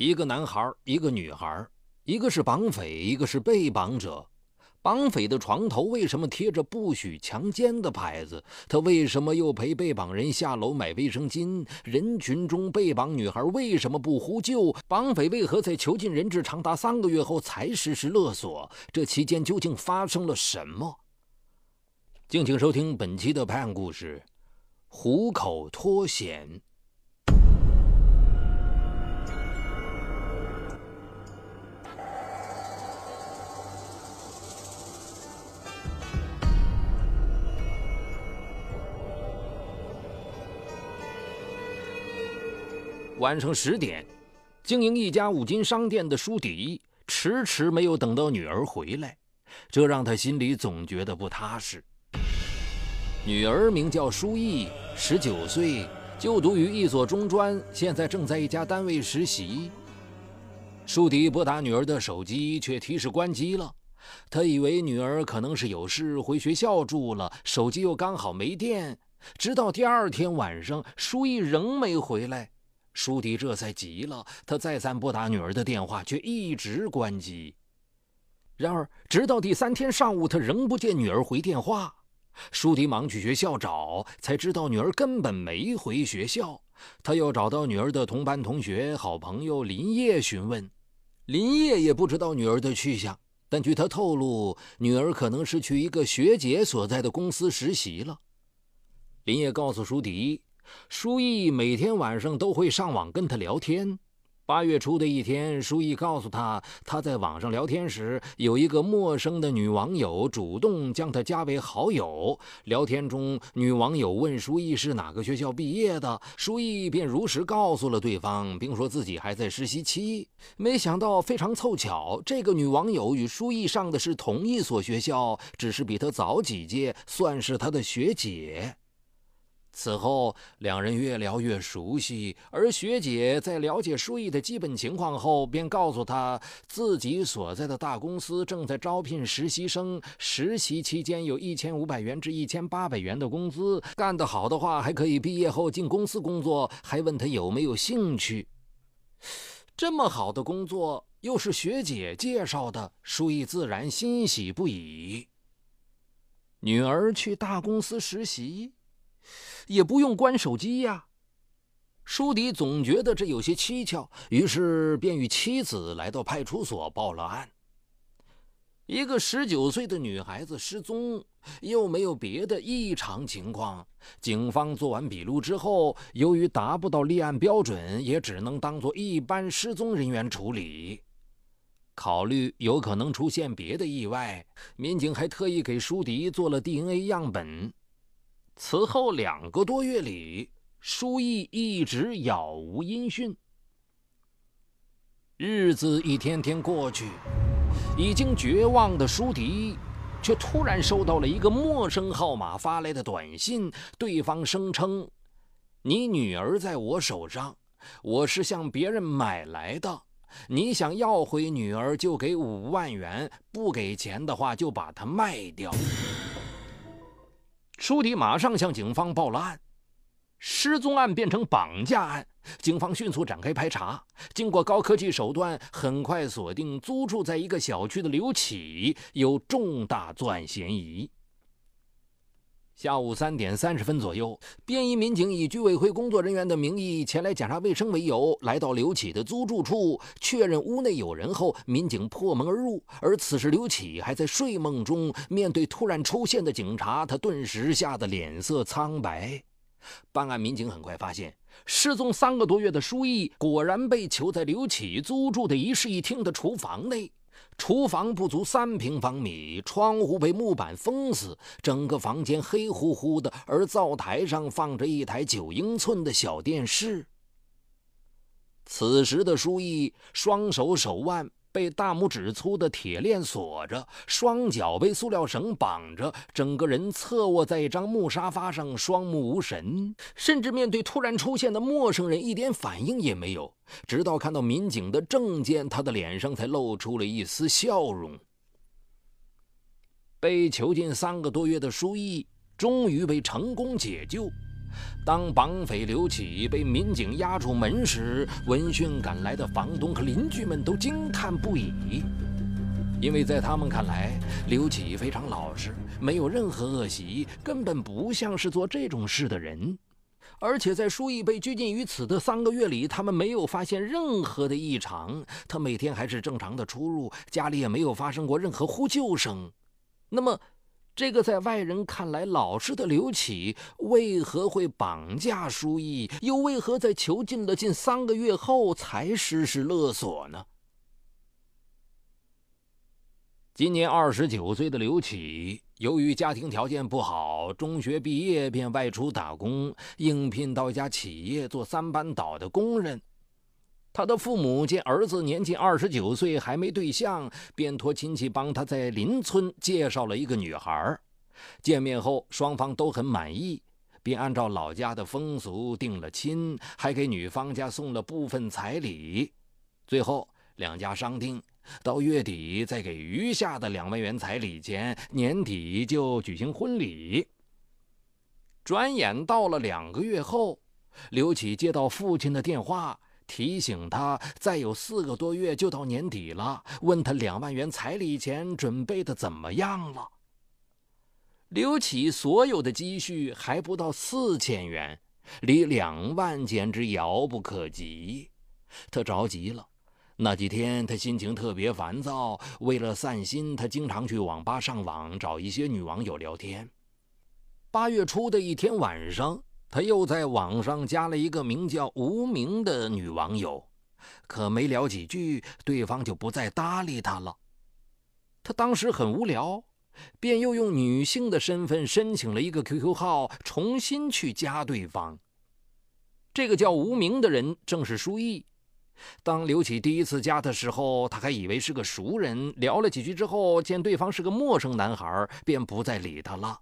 一个男孩，一个女孩，一个是绑匪，一个是被绑者。绑匪的床头为什么贴着“不许强奸”的牌子？他为什么又陪被绑人下楼买卫生巾？人群中被绑女孩为什么不呼救？绑匪为何在囚禁人质长达三个月后才实施勒索？这期间究竟发生了什么？敬请收听本期的拍案故事：虎口脱险。晚上十点，经营一家五金商店的舒迪迟迟没有等到女儿回来，这让他心里总觉得不踏实。女儿名叫舒毅，十九岁，就读于一所中专，现在正在一家单位实习。舒迪拨打女儿的手机，却提示关机了。他以为女儿可能是有事回学校住了，手机又刚好没电。直到第二天晚上，舒毅仍没回来。舒迪这才急了，他再三拨打女儿的电话，却一直关机。然而，直到第三天上午，他仍不见女儿回电话。舒迪忙去学校找，才知道女儿根本没回学校。他又找到女儿的同班同学、好朋友林叶询问，林叶也不知道女儿的去向。但据他透露，女儿可能是去一个学姐所在的公司实习了。林叶告诉舒迪。舒毅每天晚上都会上网跟他聊天。八月初的一天，舒毅告诉他，他在网上聊天时，有一个陌生的女网友主动将他加为好友。聊天中，女网友问舒毅是哪个学校毕业的，舒毅便如实告诉了对方，并说自己还在实习期。没想到，非常凑巧，这个女网友与舒毅上的是同一所学校，只是比他早几届，算是他的学姐。此后，两人越聊越熟悉。而学姐在了解舒毅的基本情况后，便告诉他，自己所在的大公司正在招聘实习生，实习期间有一千五百元至一千八百元的工资，干得好的话还可以毕业后进公司工作。还问他有没有兴趣。这么好的工作，又是学姐介绍的，舒毅自然欣喜不已。女儿去大公司实习。也不用关手机呀。舒迪总觉得这有些蹊跷，于是便与妻子来到派出所报了案。一个十九岁的女孩子失踪，又没有别的异常情况。警方做完笔录之后，由于达不到立案标准，也只能当做一般失踪人员处理。考虑有可能出现别的意外，民警还特意给舒迪做了 DNA 样本。此后两个多月里，舒毅一直杳无音讯。日子一天天过去，已经绝望的舒迪，却突然收到了一个陌生号码发来的短信。对方声称：“你女儿在我手上，我是向别人买来的。你想要回女儿，就给五万元；不给钱的话，就把她卖掉。”朱迪马上向警方报了案，失踪案变成绑架案。警方迅速展开排查，经过高科技手段，很快锁定租住在一个小区的刘启有重大作案嫌疑。下午三点三十分左右，便衣民警以居委会工作人员的名义前来检查卫生为由，来到刘启的租住处，确认屋内有人后，民警破门而入。而此时刘启还在睡梦中，面对突然出现的警察，他顿时吓得脸色苍白。办案民警很快发现，失踪三个多月的舒毅果然被囚在刘启租住的一室一厅的厨房内。厨房不足三平方米，窗户被木板封死，整个房间黑乎乎的，而灶台上放着一台九英寸的小电视。此时的舒毅，双手手腕。被大拇指粗的铁链锁着，双脚被塑料绳绑着，整个人侧卧在一张木沙发上，双目无神，甚至面对突然出现的陌生人一点反应也没有。直到看到民警的证件，他的脸上才露出了一丝笑容。被囚禁三个多月的舒毅，终于被成功解救。当绑匪刘启被民警押出门时，闻讯赶来的房东和邻居们都惊叹不已，因为在他们看来，刘启非常老实，没有任何恶习，根本不像是做这种事的人。而且在舒毅被拘禁于此的三个月里，他们没有发现任何的异常，他每天还是正常的出入，家里也没有发生过任何呼救声。那么，这个在外人看来老实的刘启，为何会绑架舒毅？又为何在囚禁了近三个月后才实施勒索呢？今年二十九岁的刘启，由于家庭条件不好，中学毕业便外出打工，应聘到一家企业做三班倒的工人。他的父母见儿子年仅二十九岁还没对象，便托亲戚帮他在邻村介绍了一个女孩。见面后，双方都很满意，并按照老家的风俗定了亲，还给女方家送了部分彩礼。最后，两家商定。到月底再给余下的两万元彩礼钱，年底就举行婚礼。转眼到了两个月后，刘启接到父亲的电话，提醒他再有四个多月就到年底了，问他两万元彩礼钱准备的怎么样了。刘启所有的积蓄还不到四千元，离两万简直遥不可及，他着急了。那几天，他心情特别烦躁。为了散心，他经常去网吧上网，找一些女网友聊天。八月初的一天晚上，他又在网上加了一个名叫无名的女网友，可没聊几句，对方就不再搭理他了。他当时很无聊，便又用女性的身份申请了一个 QQ 号，重新去加对方。这个叫无名的人正是舒毅。当刘启第一次加的时候，他还以为是个熟人，聊了几句之后，见对方是个陌生男孩，便不再理他了。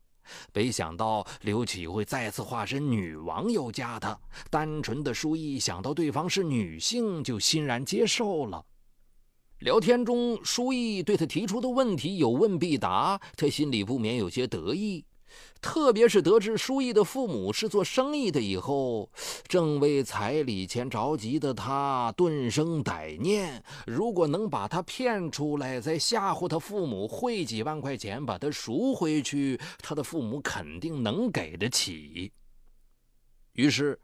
没想到刘启会再次化身女网友加他，单纯的舒毅想到对方是女性，就欣然接受了。聊天中，舒毅对他提出的问题有问必答，他心里不免有些得意。特别是得知舒逸的父母是做生意的以后，正为彩礼钱着急的他顿生歹念：如果能把他骗出来，再吓唬他父母汇几万块钱把他赎回去，他的父母肯定能给得起。于是，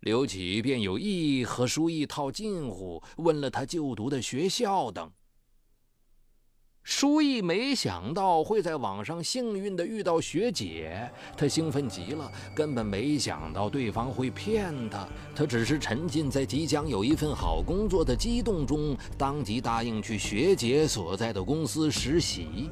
刘启便有意和舒逸套近乎，问了他就读的学校等。舒毅没想到会在网上幸运地遇到学姐，他兴奋极了，根本没想到对方会骗他。他只是沉浸在即将有一份好工作的激动中，当即答应去学姐所在的公司实习。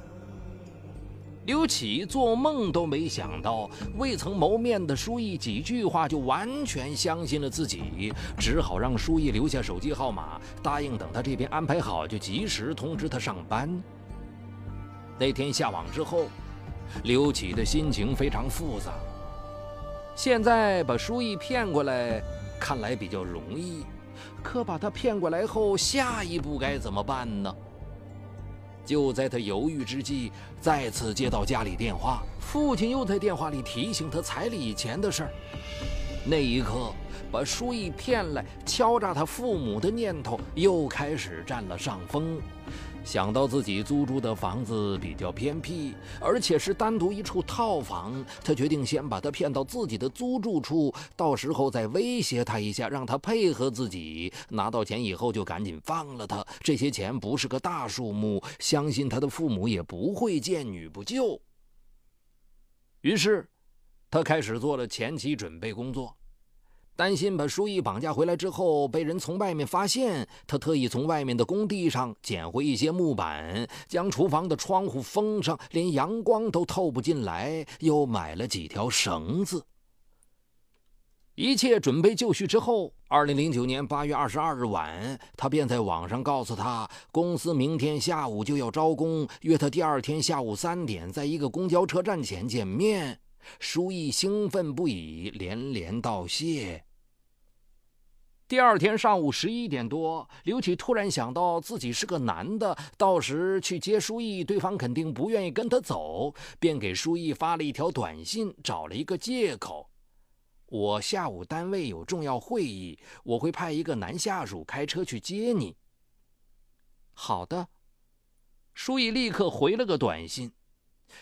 刘启做梦都没想到，未曾谋面的舒毅几句话就完全相信了自己，只好让舒毅留下手机号码，答应等他这边安排好就及时通知他上班。那天下网之后，刘启的心情非常复杂。现在把舒毅骗过来，看来比较容易，可把他骗过来后，下一步该怎么办呢？就在他犹豫之际，再次接到家里电话，父亲又在电话里提醒他彩礼钱的事儿。那一刻，把舒毅骗来敲诈他父母的念头又开始占了上风。想到自己租住的房子比较偏僻，而且是单独一处套房，他决定先把他骗到自己的租住处，到时候再威胁他一下，让他配合自己。拿到钱以后就赶紧放了他。这些钱不是个大数目，相信他的父母也不会见女不救。于是，他开始做了前期准备工作。担心把舒毅绑架回来之后被人从外面发现，他特意从外面的工地上捡回一些木板，将厨房的窗户封上，连阳光都透不进来。又买了几条绳子。一切准备就绪之后，二零零九年八月二十二日晚，他便在网上告诉他，公司明天下午就要招工，约他第二天下午三点在一个公交车站前见面。舒毅兴奋不已，连连道谢。第二天上午十一点多，刘启突然想到自己是个男的，到时去接舒毅，对方肯定不愿意跟他走，便给舒毅发了一条短信，找了一个借口。我下午单位有重要会议，我会派一个男下属开车去接你。”好的，舒毅立刻回了个短信。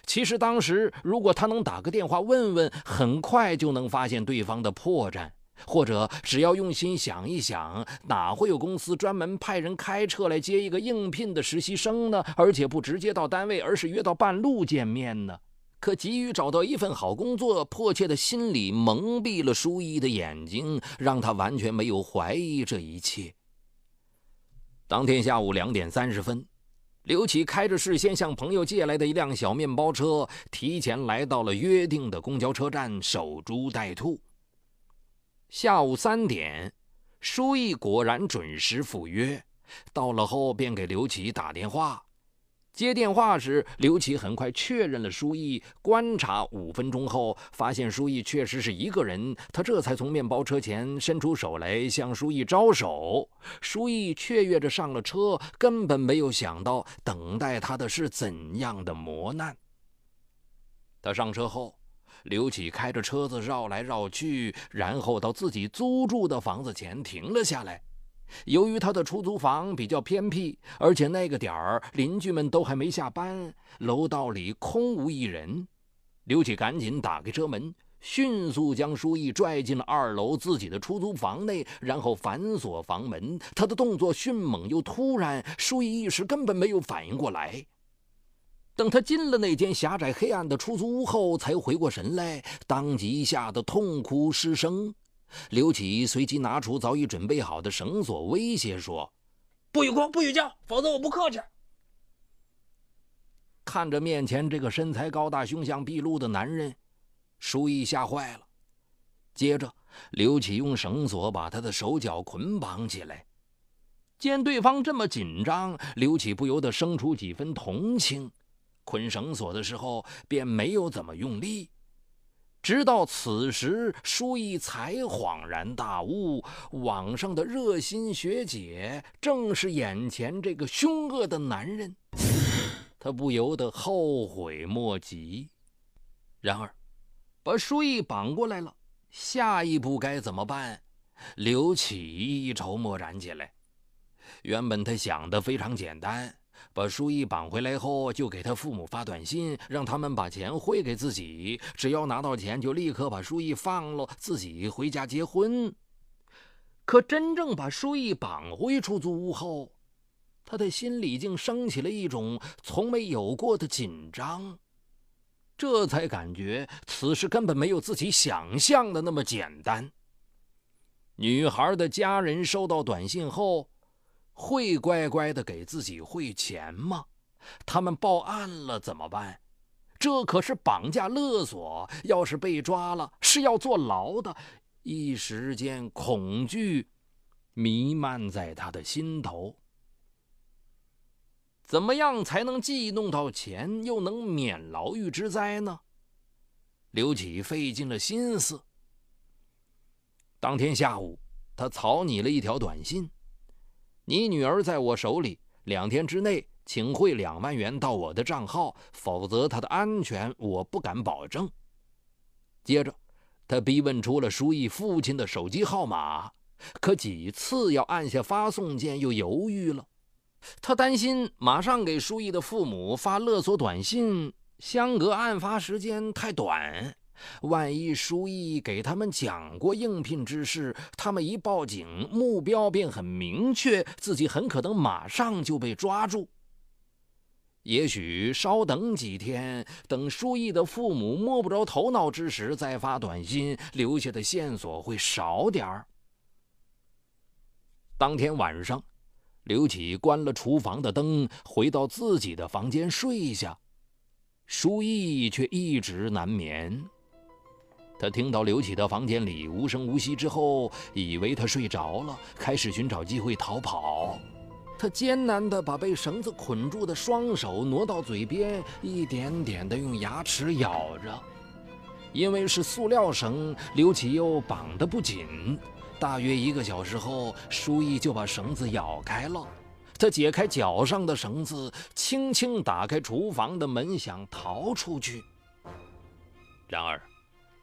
其实当时，如果他能打个电话问问，很快就能发现对方的破绽。或者只要用心想一想，哪会有公司专门派人开车来接一个应聘的实习生呢？而且不直接到单位，而是约到半路见面呢？可急于找到一份好工作，迫切的心理蒙蔽了舒一的眼睛，让他完全没有怀疑这一切。当天下午两点三十分。刘启开着事先向朋友借来的一辆小面包车，提前来到了约定的公交车站守株待兔。下午三点，舒毅果然准时赴约，到了后便给刘启打电话。接电话时，刘启很快确认了舒毅。观察五分钟后，发现舒毅确实是一个人，他这才从面包车前伸出手来向舒毅招手。舒毅雀跃着上了车，根本没有想到等待他的是怎样的磨难。他上车后，刘启开着车子绕来绕去，然后到自己租住的房子前停了下来。由于他的出租房比较偏僻，而且那个点儿邻居们都还没下班，楼道里空无一人。刘启赶紧打开车门，迅速将舒毅拽进了二楼自己的出租房内，然后反锁房门。他的动作迅猛又突然，舒毅一时根本没有反应过来。等他进了那间狭窄黑暗的出租屋后，才回过神来，当即吓得痛哭失声。刘启随即拿出早已准备好的绳索，威胁说：“不许哭，不许叫，否则我不客气。”看着面前这个身材高大、凶相毕露的男人，舒毅吓坏了。接着，刘启用绳索把他的手脚捆绑起来。见对方这么紧张，刘启不由得生出几分同情。捆绳索的时候，便没有怎么用力。直到此时，舒毅才恍然大悟：网上的热心学姐正是眼前这个凶恶的男人。他不由得后悔莫及。然而，把舒毅绑过来了，下一步该怎么办？刘启一筹莫展起来。原本他想的非常简单。把舒毅绑回来后，就给他父母发短信，让他们把钱汇给自己。只要拿到钱，就立刻把舒毅放了，自己回家结婚。可真正把舒毅绑回出租屋后，他的心里竟升起了一种从没有过的紧张。这才感觉此事根本没有自己想象的那么简单。女孩的家人收到短信后。会乖乖的给自己汇钱吗？他们报案了怎么办？这可是绑架勒索，要是被抓了是要坐牢的。一时间，恐惧弥漫在他的心头。怎么样才能既弄到钱，又能免牢狱之灾呢？刘启费尽了心思。当天下午，他草拟了一条短信。你女儿在我手里，两天之内请汇两万元到我的账号，否则她的安全我不敢保证。接着，他逼问出了舒毅父亲的手机号码，可几次要按下发送键又犹豫了。他担心马上给舒毅的父母发勒索短信，相隔案发时间太短。万一舒毅给他们讲过应聘之事，他们一报警，目标便很明确，自己很可能马上就被抓住。也许稍等几天，等舒毅的父母摸不着头脑之时再发短信，留下的线索会少点儿。当天晚上，刘启关了厨房的灯，回到自己的房间睡下，舒毅却一直难眠。他听到刘启的房间里无声无息之后，以为他睡着了，开始寻找机会逃跑。他艰难地把被绳子捆住的双手挪到嘴边，一点点地用牙齿咬着。因为是塑料绳，刘启又绑得不紧。大约一个小时后，舒毅就把绳子咬开了。他解开脚上的绳子，轻轻打开厨房的门，想逃出去。然而。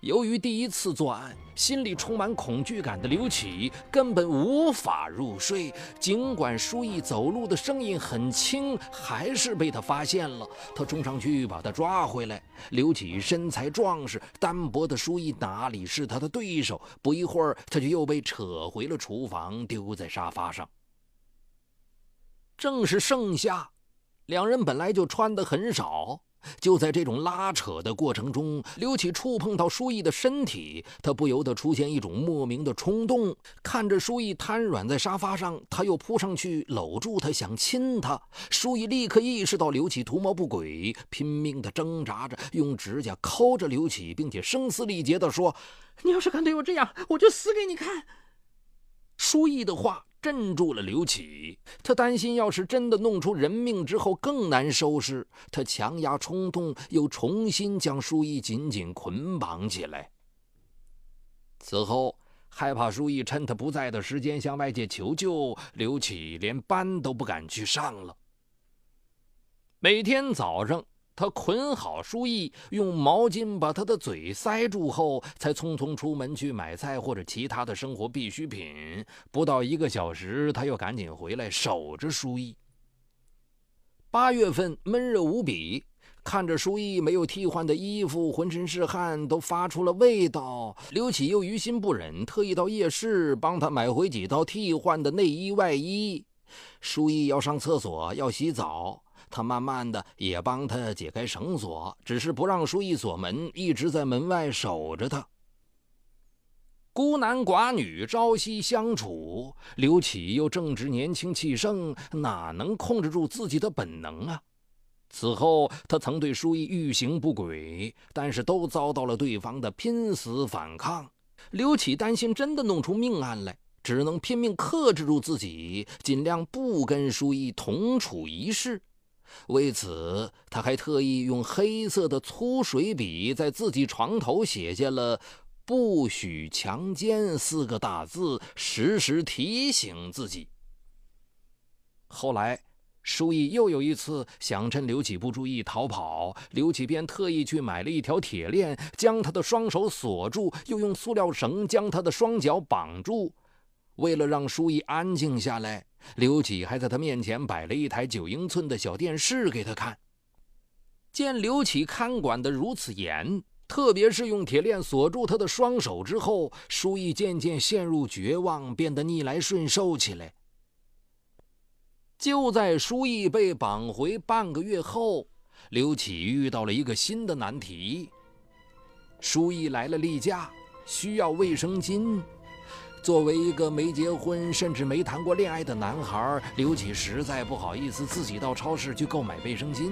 由于第一次作案，心里充满恐惧感的刘启根本无法入睡。尽管舒逸走路的声音很轻，还是被他发现了。他冲上去把他抓回来。刘启身材壮实，单薄的舒毅哪里是他的对手？不一会儿，他就又被扯回了厨房，丢在沙发上。正是盛夏，两人本来就穿的很少。就在这种拉扯的过程中，刘启触碰到舒毅的身体，他不由得出现一种莫名的冲动。看着舒毅瘫软在沙发上，他又扑上去搂住他，想亲他。舒毅立刻意识到刘启图谋不轨，拼命地挣扎着，用指甲抠着刘启，并且声嘶力竭地说：“你要是敢对我这样，我就死给你看。”舒毅的话。镇住了刘启，他担心要是真的弄出人命之后更难收拾。他强压冲动，又重新将舒毅紧紧捆绑起来。此后，害怕舒毅趁他不在的时间向外界求救，刘启连班都不敢去上了。每天早上。他捆好书毅，用毛巾把他的嘴塞住后，才匆匆出门去买菜或者其他的生活必需品。不到一个小时，他又赶紧回来守着书毅。八月份闷热无比，看着书毅没有替换的衣服，浑身是汗，都发出了味道。刘启又于心不忍，特意到夜市帮他买回几套替换的内衣外衣。书毅要上厕所，要洗澡。他慢慢的也帮他解开绳索，只是不让舒毅锁门，一直在门外守着他。孤男寡女朝夕相处，刘启又正值年轻气盛，哪能控制住自己的本能啊？此后，他曾对舒毅欲行不轨，但是都遭到了对方的拼死反抗。刘启担心真的弄出命案来，只能拼命克制住自己，尽量不跟舒毅同处一室。为此，他还特意用黑色的粗水笔在自己床头写下了“不许强奸”四个大字，时时提醒自己。后来，舒毅又有一次想趁刘启不注意逃跑，刘启便特意去买了一条铁链，将他的双手锁住，又用塑料绳将他的双脚绑住。为了让舒毅安静下来。刘启还在他面前摆了一台九英寸的小电视给他看。见刘启看管得如此严，特别是用铁链锁住他的双手之后，舒毅渐渐陷入绝望，变得逆来顺受起来。就在舒毅被绑回半个月后，刘启遇到了一个新的难题。舒毅来了例假，需要卫生巾。作为一个没结婚甚至没谈过恋爱的男孩，刘启实在不好意思自己到超市去购买卫生巾。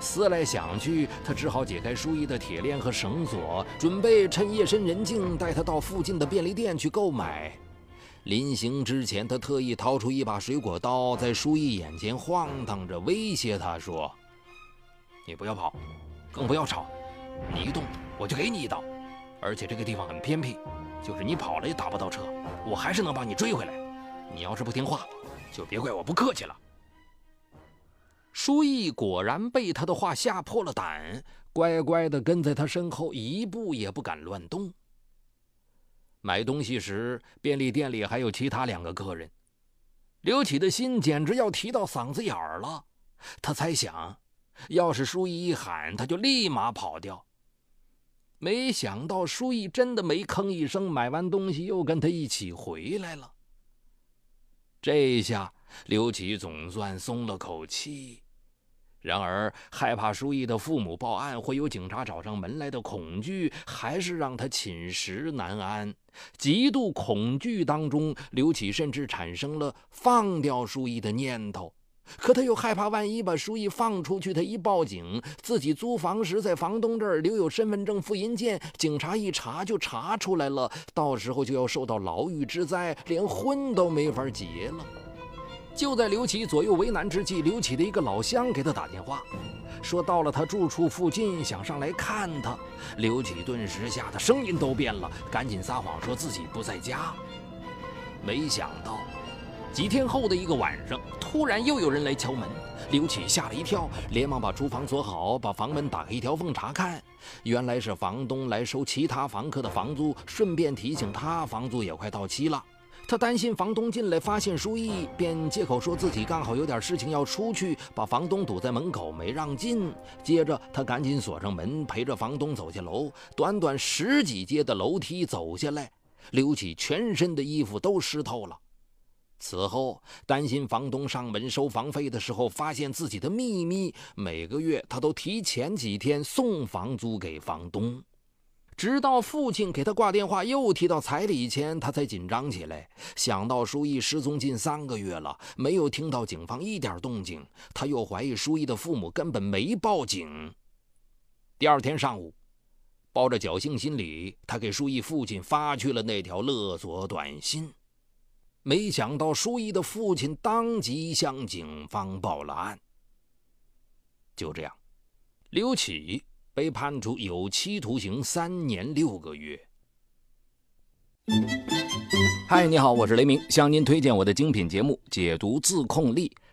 思来想去，他只好解开舒毅的铁链和绳索，准备趁夜深人静带他到附近的便利店去购买。临行之前，他特意掏出一把水果刀，在舒毅眼前晃荡着，威胁他说：“你不要跑，更不要吵，你一动我就给你一刀，而且这个地方很偏僻。”就是你跑了也打不到车，我还是能把你追回来。你要是不听话，就别怪我不客气了。舒毅果然被他的话吓破了胆，乖乖的跟在他身后，一步也不敢乱动。买东西时，便利店里还有其他两个客人，刘启的心简直要提到嗓子眼儿了。他猜想，要是舒毅一喊，他就立马跑掉。没想到舒毅真的没吭一声，买完东西又跟他一起回来了。这下刘启总算松了口气。然而，害怕舒毅的父母报案会有警察找上门来的恐惧，还是让他寝食难安。极度恐惧当中，刘启甚至产生了放掉舒毅的念头。可他又害怕，万一把书毅放出去，他一报警，自己租房时在房东这儿留有身份证复印件，警察一查就查出来了，到时候就要受到牢狱之灾，连婚都没法结了。就在刘启左右为难之际，刘启的一个老乡给他打电话，说到了他住处附近，想上来看他。刘启顿时吓得声音都变了，赶紧撒谎说自己不在家。没想到。几天后的一个晚上，突然又有人来敲门。刘启吓了一跳，连忙把厨房锁好，把房门打开一条缝查看。原来是房东来收其他房客的房租，顺便提醒他房租也快到期了。他担心房东进来发现书意，便借口说自己刚好有点事情要出去，把房东堵在门口没让进。接着他赶紧锁上门，陪着房东走下楼。短短十几阶的楼梯走下来，刘启全身的衣服都湿透了。此后，担心房东上门收房费的时候发现自己的秘密，每个月他都提前几天送房租给房东。直到父亲给他挂电话，又提到彩礼钱，他才紧张起来。想到舒毅失踪近三个月了，没有听到警方一点动静，他又怀疑舒毅的父母根本没报警。第二天上午，抱着侥幸心理，他给舒毅父亲发去了那条勒索短信。没想到，舒毅的父亲当即向警方报了案。就这样，刘启被判处有期徒刑三年六个月。嗨，你好，我是雷鸣，向您推荐我的精品节目《解读自控力》。